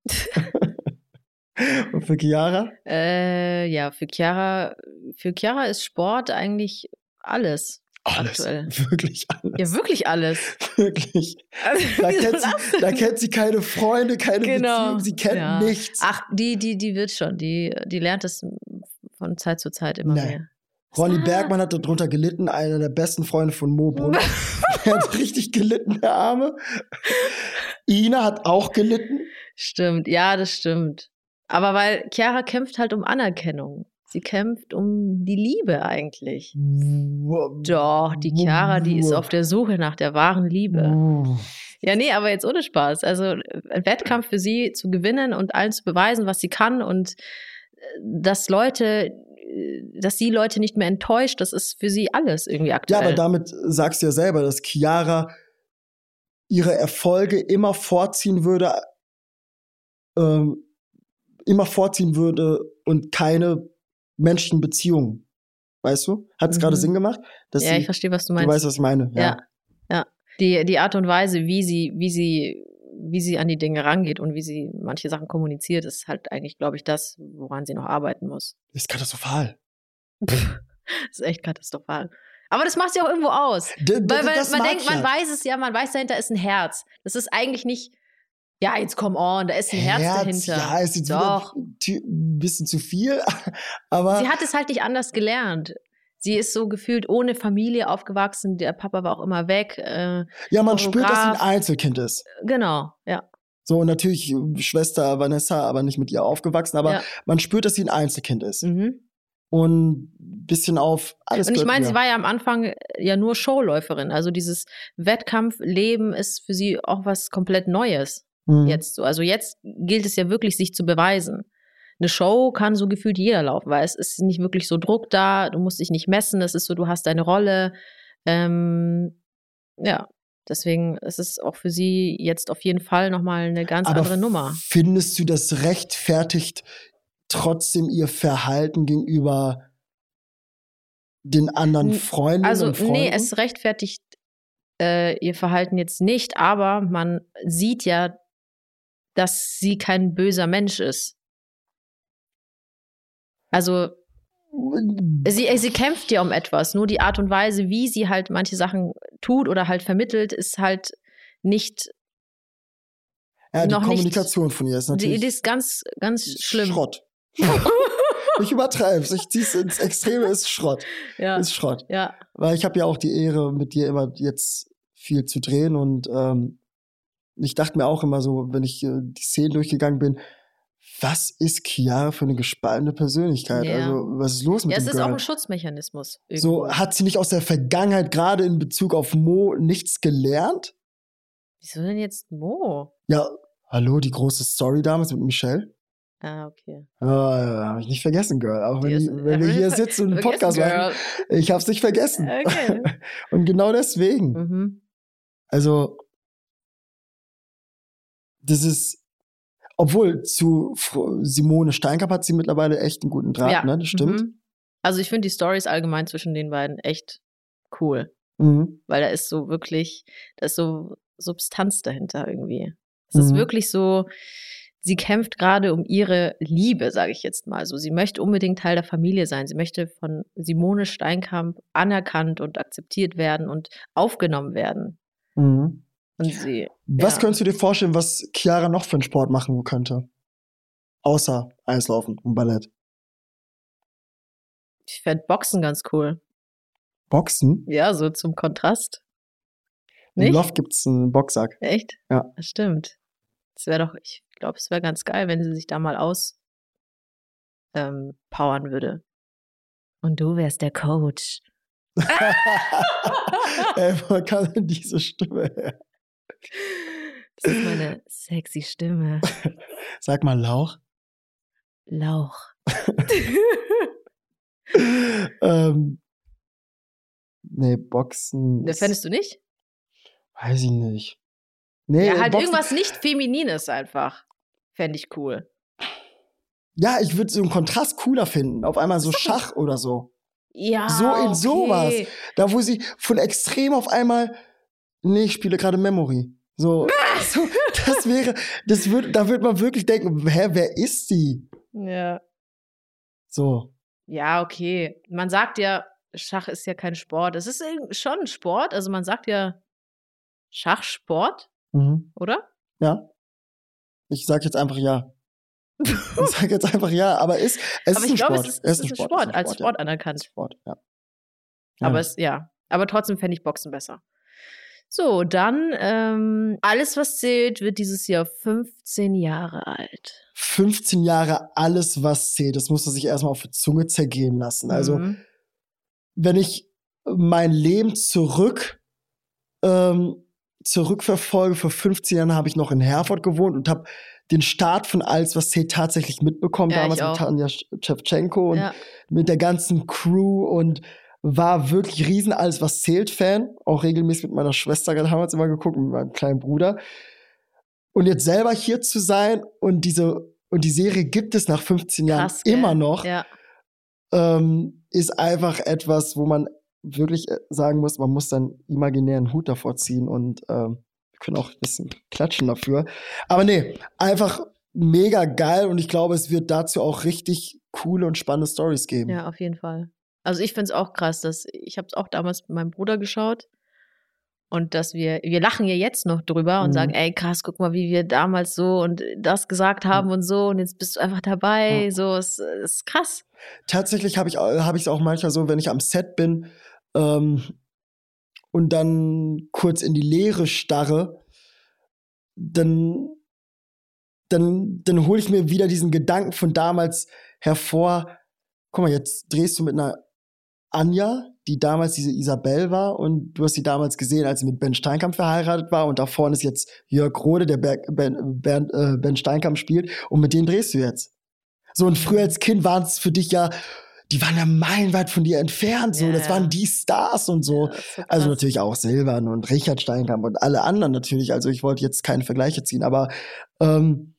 und für Chiara? Äh, ja, für Chiara, für Chiara ist Sport eigentlich alles. Alles. Aktuell. Wirklich alles. Ja, wirklich alles. Wirklich. Also, da, kennt sie, da, kennt sie, keine Freunde, keine genau. Beziehung, sie kennt ja. nichts. Ach, die, die, die wird schon. Die, die lernt es von Zeit zu Zeit immer Nein. mehr. Ronny Bergmann hat darunter gelitten, einer der besten Freunde von Mo Brunner. er hat richtig gelitten, der Arme. Ina hat auch gelitten. Stimmt, ja, das stimmt. Aber weil Chiara kämpft halt um Anerkennung. Sie kämpft um die Liebe eigentlich. Doch, die Chiara, die ist auf der Suche nach der wahren Liebe. Ja, nee, aber jetzt ohne Spaß. Also ein Wettkampf für sie zu gewinnen und allen zu beweisen, was sie kann und dass Leute dass sie Leute nicht mehr enttäuscht, das ist für sie alles irgendwie aktuell. Ja, aber damit sagst du ja selber, dass Chiara ihre Erfolge immer vorziehen würde, ähm, immer vorziehen würde und keine menschlichen Beziehungen. Weißt du? Hat es mhm. gerade Sinn gemacht? ja, sie, ich verstehe, was du meinst. Du weißt, was ich meine. Ja. ja. ja. Die, die Art und Weise, wie sie, wie sie, wie sie an die Dinge rangeht und wie sie manche Sachen kommuniziert, ist halt eigentlich, glaube ich, das, woran sie noch arbeiten muss. Das ist katastrophal. das ist echt katastrophal. Aber das macht sie auch irgendwo aus. D weil, weil man denkt, man weiß es ja, man weiß, dahinter ist ein Herz. Das ist eigentlich nicht, ja, jetzt come on, da ist ein Herz, Herz dahinter. Ja, ist jetzt Doch. ein bisschen zu viel, aber. Sie hat es halt nicht anders gelernt. Sie ist so gefühlt ohne Familie aufgewachsen. Der Papa war auch immer weg. Äh, ja, man spürt, dass sie ein Einzelkind ist. Genau, ja. So, und natürlich äh, Schwester Vanessa, aber nicht mit ihr aufgewachsen, aber ja. man spürt, dass sie ein Einzelkind ist. Mhm. Und bisschen auf alles. Und ich meine, sie war ja am Anfang äh, ja nur Showläuferin. Also dieses Wettkampfleben ist für sie auch was komplett Neues. Mhm. Jetzt so. Also jetzt gilt es ja wirklich, sich zu beweisen eine Show kann so gefühlt jeder laufen, weil es ist nicht wirklich so Druck da, du musst dich nicht messen, es ist so, du hast deine Rolle. Ähm, ja, deswegen ist es auch für sie jetzt auf jeden Fall nochmal eine ganz Aber andere Nummer. Findest du das rechtfertigt trotzdem ihr Verhalten gegenüber den anderen Freunden? Also, und Freunden? nee, es rechtfertigt äh, ihr Verhalten jetzt nicht, aber man sieht ja, dass sie kein böser Mensch ist. Also sie, sie kämpft ja um etwas, nur die Art und Weise, wie sie halt manche Sachen tut oder halt vermittelt, ist halt nicht. Ja, die Kommunikation nicht, von ihr ist natürlich. Die, die ist ganz, ganz schlimm. Schrott. ich übertreibe es. Ich ziehe es ins Extreme, ist Schrott. Ja. Ist Schrott. Ja. Weil ich habe ja auch die Ehre, mit dir immer jetzt viel zu drehen und ähm, ich dachte mir auch immer so, wenn ich äh, die Szenen durchgegangen bin, was ist Chiara für eine gespaltene Persönlichkeit? Ja. Also, was ist los mit ja, dem Ja, es ist auch ein Schutzmechanismus. Irgendwo. So, hat sie nicht aus der Vergangenheit gerade in Bezug auf Mo nichts gelernt? Wieso denn jetzt Mo? Ja, hallo, die große Story damals mit Michelle. Ah, okay. Oh, ja, habe ich nicht vergessen, Girl. Auch wenn, ich, wenn wir hier sitzen und einen Podcast machen. Ich habe es nicht vergessen. Okay. und genau deswegen. Mhm. Also, das ist, obwohl zu Simone Steinkapp hat sie mittlerweile echt einen guten Draht, ja. ne? Das stimmt. Mhm. Also ich finde die Stories allgemein zwischen den beiden echt cool. Mhm. Weil da ist so wirklich, da ist so Substanz dahinter irgendwie. Es mhm. ist wirklich so, sie kämpft gerade um ihre Liebe, sage ich jetzt mal. So, sie möchte unbedingt Teil der Familie sein. Sie möchte von Simone Steinkamp anerkannt und akzeptiert werden und aufgenommen werden. Mhm. Und sie, was ja. könntest du dir vorstellen, was Chiara noch für einen Sport machen könnte? Außer Eislaufen und Ballett. Ich fände Boxen ganz cool. Boxen? Ja, so zum Kontrast. Nicht? Im Loft gibt es einen Boxsack. Echt? Ja. Das stimmt. Das wäre doch, ich glaube, es wäre ganz geil, wenn sie sich da mal aus ähm, powern würde. Und du wärst der Coach. Ey, wo kam denn diese Stimme her? Das ist meine sexy Stimme. Sag mal Lauch. Lauch. ähm, nee, Boxen. Ne, fändest du nicht? Weiß ich nicht. Nee, ja, halt Boxen, irgendwas nicht Feminines einfach. Fände ich cool. Ja, ich würde so einen Kontrast cooler finden. Auf einmal so Schach oder so. Ja. So in okay. sowas. Da, wo sie von extrem auf einmal nee, ich spiele gerade Memory. So, so, das wäre, das wird, da wird man wirklich denken, hä, wer ist die? Ja. So. Ja, okay. Man sagt ja, Schach ist ja kein Sport. Es ist schon ein Sport. Also man sagt ja Schachsport, mhm. oder? Ja. Ich sag jetzt einfach ja. ich sag jetzt einfach ja, aber ist, es aber ist ein glaube, Sport. Es ist, es ist ein Sport, Sport, als Sport ja. anerkannt. Sport, ja. ja. Aber es, ja. Aber trotzdem fände ich Boxen besser. So, dann ähm, alles, was zählt, wird dieses Jahr 15 Jahre alt. 15 Jahre alles, was zählt. Das muss man sich erstmal auf die Zunge zergehen lassen. Also, mhm. wenn ich mein Leben zurück ähm, zurückverfolge, vor 15 Jahren habe ich noch in Herford gewohnt und habe den Start von Alles, was zählt, tatsächlich mitbekommen. Ja, damals mit Tanja Shevchenko und ja. mit der ganzen Crew und war wirklich riesen alles was zählt Fan, auch regelmäßig mit meiner Schwester damals immer geguckt, mit meinem kleinen Bruder. Und jetzt selber hier zu sein und diese und die Serie gibt es nach 15 Jahren Krass, immer noch, ja. ähm, ist einfach etwas, wo man wirklich äh, sagen muss, man muss dann imaginären Hut davor ziehen und ähm, wir können auch ein bisschen klatschen dafür. Aber nee, einfach mega geil und ich glaube, es wird dazu auch richtig coole und spannende Stories geben. Ja, auf jeden Fall. Also ich finde es auch krass, dass ich habe es auch damals mit meinem Bruder geschaut und dass wir, wir lachen ja jetzt noch drüber und mhm. sagen, ey krass, guck mal, wie wir damals so und das gesagt haben mhm. und so und jetzt bist du einfach dabei, ja. so ist, ist krass. Tatsächlich habe ich es auch manchmal so, wenn ich am Set bin ähm, und dann kurz in die Leere starre, dann dann dann hole ich mir wieder diesen Gedanken von damals hervor. Guck mal, jetzt drehst du mit einer Anja, die damals diese Isabel war und du hast sie damals gesehen, als sie mit Ben Steinkamp verheiratet war und da vorne ist jetzt Jörg Rode, der ben, ben, äh, ben Steinkamp spielt und mit denen drehst du jetzt. So und früher als Kind waren es für dich ja die waren ja meilenweit von dir entfernt, so, ja, das waren die Stars und so. Ja, also natürlich auch Silvan und Richard Steinkamp und alle anderen natürlich. Also ich wollte jetzt keine Vergleiche ziehen, aber ähm,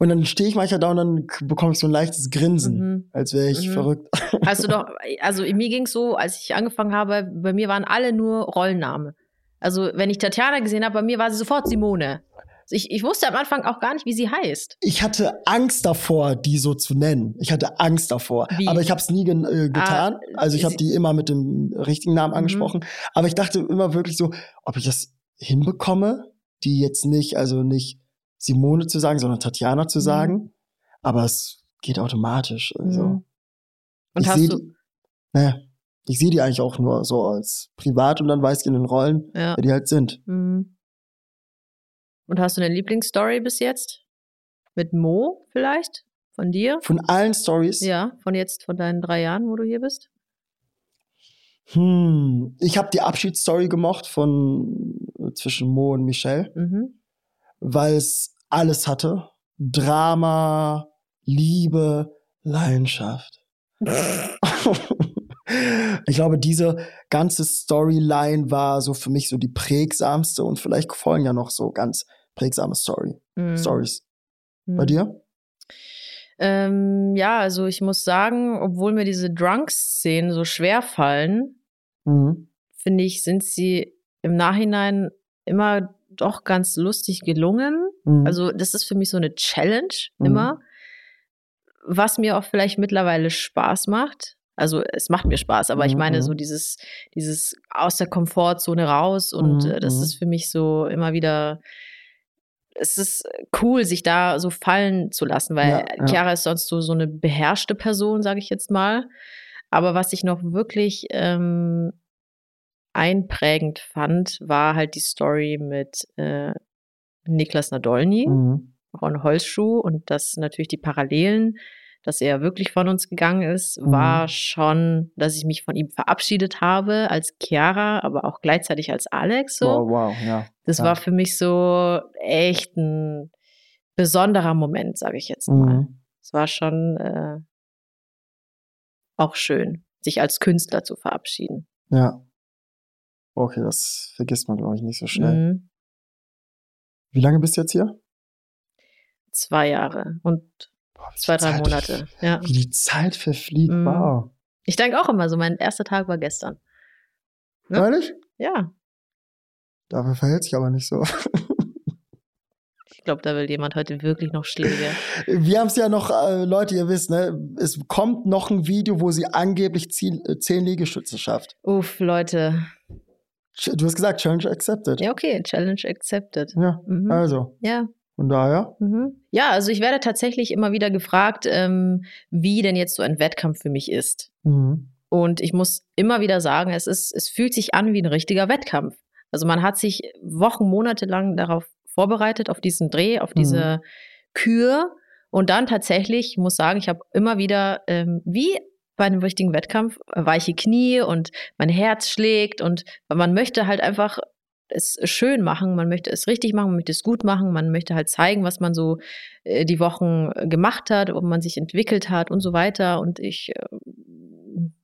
und dann stehe ich manchmal da und dann bekomme ich so ein leichtes Grinsen, mhm. als wäre ich mhm. verrückt. Hast du doch, also mir ging es so, als ich angefangen habe, bei mir waren alle nur Rollenname. Also wenn ich Tatjana gesehen habe, bei mir war sie sofort Simone. Ich, ich wusste am Anfang auch gar nicht, wie sie heißt. Ich hatte Angst davor, die so zu nennen. Ich hatte Angst davor. Wie? Aber ich habe es nie ge äh, getan. Ah, also ich habe die immer mit dem richtigen Namen mhm. angesprochen. Aber ich dachte immer wirklich so, ob ich das hinbekomme, die jetzt nicht, also nicht Simone zu sagen, sondern Tatjana zu mhm. sagen. Mhm. Aber es geht automatisch. Also. Mhm. Und ich hast du? Naja, ich sehe die eigentlich auch nur so als privat und dann weiß ich in den Rollen, ja. wer die halt sind. Mhm. Und hast du eine Lieblingsstory bis jetzt? Mit Mo vielleicht? Von dir? Von allen Stories? Ja, von jetzt, von deinen drei Jahren, wo du hier bist? Hm, ich habe die Abschiedsstory gemocht von zwischen Mo und Michelle. Mhm weil es alles hatte. Drama, Liebe, Leidenschaft. ich glaube, diese ganze Storyline war so für mich so die prägsamste und vielleicht folgen ja noch so ganz prägsame Story, mm. Stories. Mm. Bei dir? Ähm, ja, also ich muss sagen, obwohl mir diese Drunk-Szenen so schwer fallen, mhm. finde ich, sind sie im Nachhinein immer doch ganz lustig gelungen. Mhm. Also das ist für mich so eine Challenge mhm. immer, was mir auch vielleicht mittlerweile Spaß macht. Also es macht mir Spaß, aber mhm. ich meine mhm. so dieses, dieses aus der Komfortzone raus und mhm. äh, das mhm. ist für mich so immer wieder, es ist cool, sich da so fallen zu lassen, weil ja, ja. Chiara ist sonst so, so eine beherrschte Person, sage ich jetzt mal. Aber was ich noch wirklich ähm, einprägend fand, war halt die Story mit äh, Niklas Nadolny, mhm. Ron Holzschuh und das natürlich die Parallelen, dass er wirklich von uns gegangen ist, mhm. war schon, dass ich mich von ihm verabschiedet habe als Chiara, aber auch gleichzeitig als Alex. So. Wow, wow, ja. Das ja. war für mich so echt ein besonderer Moment, sage ich jetzt mal. Mhm. Es war schon äh, auch schön, sich als Künstler zu verabschieden. Ja. Okay, das vergisst man, glaube ich, nicht so schnell. Mhm. Wie lange bist du jetzt hier? Zwei Jahre und Boah, zwei, drei Zeit, Monate. Ja. Wie die Zeit verfliegt, mhm. wow. Ich denke auch immer so, mein erster Tag war gestern. Ne? Ehrlich? Ja. Dafür verhält sich aber nicht so. Ich glaube, da will jemand heute wirklich noch Schläge. Wir haben es ja noch, äh, Leute, ihr wisst, ne, es kommt noch ein Video, wo sie angeblich zehn, äh, zehn Liegestütze schafft. Uff, Leute. Du hast gesagt, Challenge accepted. Ja, okay, Challenge accepted. Ja, mhm. also. Ja. Von daher? Mhm. Ja, also ich werde tatsächlich immer wieder gefragt, ähm, wie denn jetzt so ein Wettkampf für mich ist. Mhm. Und ich muss immer wieder sagen, es ist, es fühlt sich an wie ein richtiger Wettkampf. Also man hat sich Wochen, Monate lang darauf vorbereitet, auf diesen Dreh, auf diese mhm. Kür. Und dann tatsächlich, ich muss sagen, ich habe immer wieder, ähm, wie bei einem richtigen Wettkampf weiche Knie und mein Herz schlägt und man möchte halt einfach es schön machen, man möchte es richtig machen, man möchte es gut machen, man möchte halt zeigen, was man so äh, die Wochen gemacht hat, ob man sich entwickelt hat und so weiter. Und ich äh,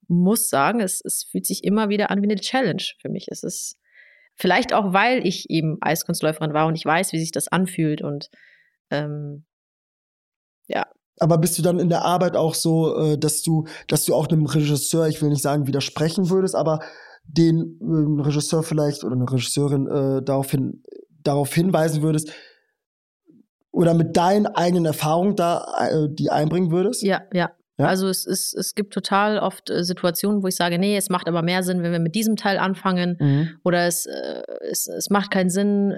muss sagen, es, es fühlt sich immer wieder an wie eine Challenge für mich. Es ist vielleicht auch, weil ich eben Eiskunstläuferin war und ich weiß, wie sich das anfühlt und ähm, Ja. Aber bist du dann in der Arbeit auch so, äh, dass du, dass du auch einem Regisseur, ich will nicht sagen widersprechen würdest, aber den äh, Regisseur vielleicht oder eine Regisseurin äh, darauf, hin, darauf hinweisen würdest oder mit deinen eigenen Erfahrungen da äh, die einbringen würdest? Ja, ja. Ja? Also es, ist, es gibt total oft äh, Situationen, wo ich sage, nee, es macht aber mehr Sinn, wenn wir mit diesem Teil anfangen. Mhm. Oder es, äh, es, es macht keinen Sinn.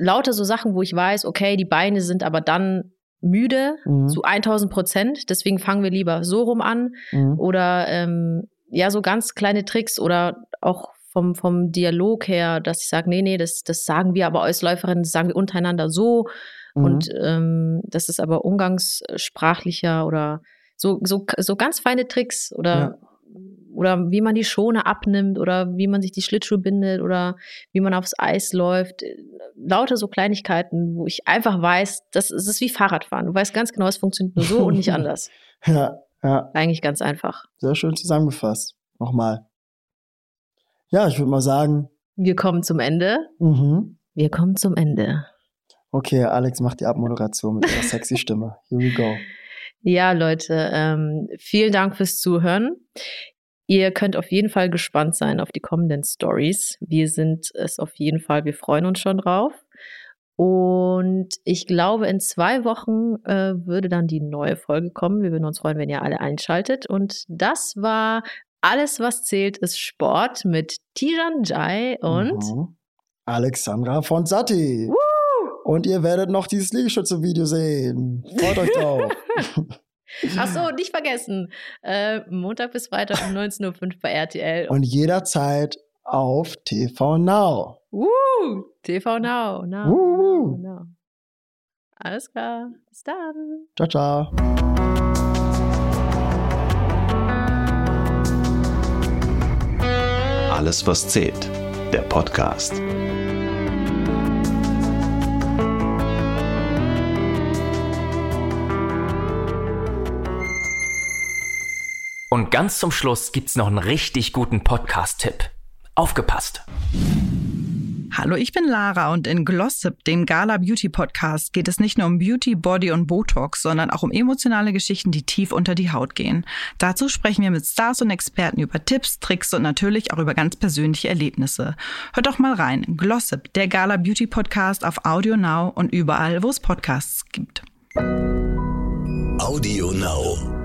Lauter so Sachen, wo ich weiß, okay, die Beine sind aber dann müde mhm. zu 1000 Prozent. Deswegen fangen wir lieber so rum an. Mhm. Oder ähm, ja, so ganz kleine Tricks oder auch vom, vom Dialog her, dass ich sage, nee, nee, das, das sagen wir aber als Läuferin, das sagen wir untereinander so. Mhm. Und ähm, das ist aber umgangssprachlicher oder so, so, so ganz feine Tricks oder, ja. Oder wie man die Schone abnimmt oder wie man sich die Schlittschuhe bindet oder wie man aufs Eis läuft. Lauter so Kleinigkeiten, wo ich einfach weiß, das, das ist wie Fahrradfahren. Du weißt ganz genau, es funktioniert nur so und nicht anders. Ja, ja. Eigentlich ganz einfach. Sehr schön zusammengefasst. Nochmal. Ja, ich würde mal sagen. Wir kommen zum Ende. Mhm. Wir kommen zum Ende. Okay, Alex macht die Abmoderation mit ihrer sexy Stimme. Here we go. Ja, Leute, ähm, vielen Dank fürs Zuhören. Ihr könnt auf jeden Fall gespannt sein auf die kommenden Stories. Wir sind es auf jeden Fall, wir freuen uns schon drauf. Und ich glaube, in zwei Wochen äh, würde dann die neue Folge kommen. Wir würden uns freuen, wenn ihr alle einschaltet. Und das war alles, was zählt, ist Sport mit Tijan Jai und mhm. Alexandra Fonsati. Woo! Und ihr werdet noch dieses Liegestütze-Video sehen. Freut euch drauf. Ach so, nicht vergessen. Äh, Montag bis Freitag um 19.05 Uhr bei RTL. Und jederzeit auf TV Now. Uh, TV Now. Now, uh. now. Alles klar. Bis dann. Ciao, ciao. Alles, was zählt. Der Podcast. Ganz zum Schluss gibt's noch einen richtig guten Podcast-Tipp. Aufgepasst! Hallo, ich bin Lara und in Glossip, dem Gala Beauty Podcast, geht es nicht nur um Beauty, Body und Botox, sondern auch um emotionale Geschichten, die tief unter die Haut gehen. Dazu sprechen wir mit Stars und Experten über Tipps, Tricks und natürlich auch über ganz persönliche Erlebnisse. Hört doch mal rein. Glossip, der Gala Beauty Podcast auf Audio Now und überall, wo es Podcasts gibt. Audio Now.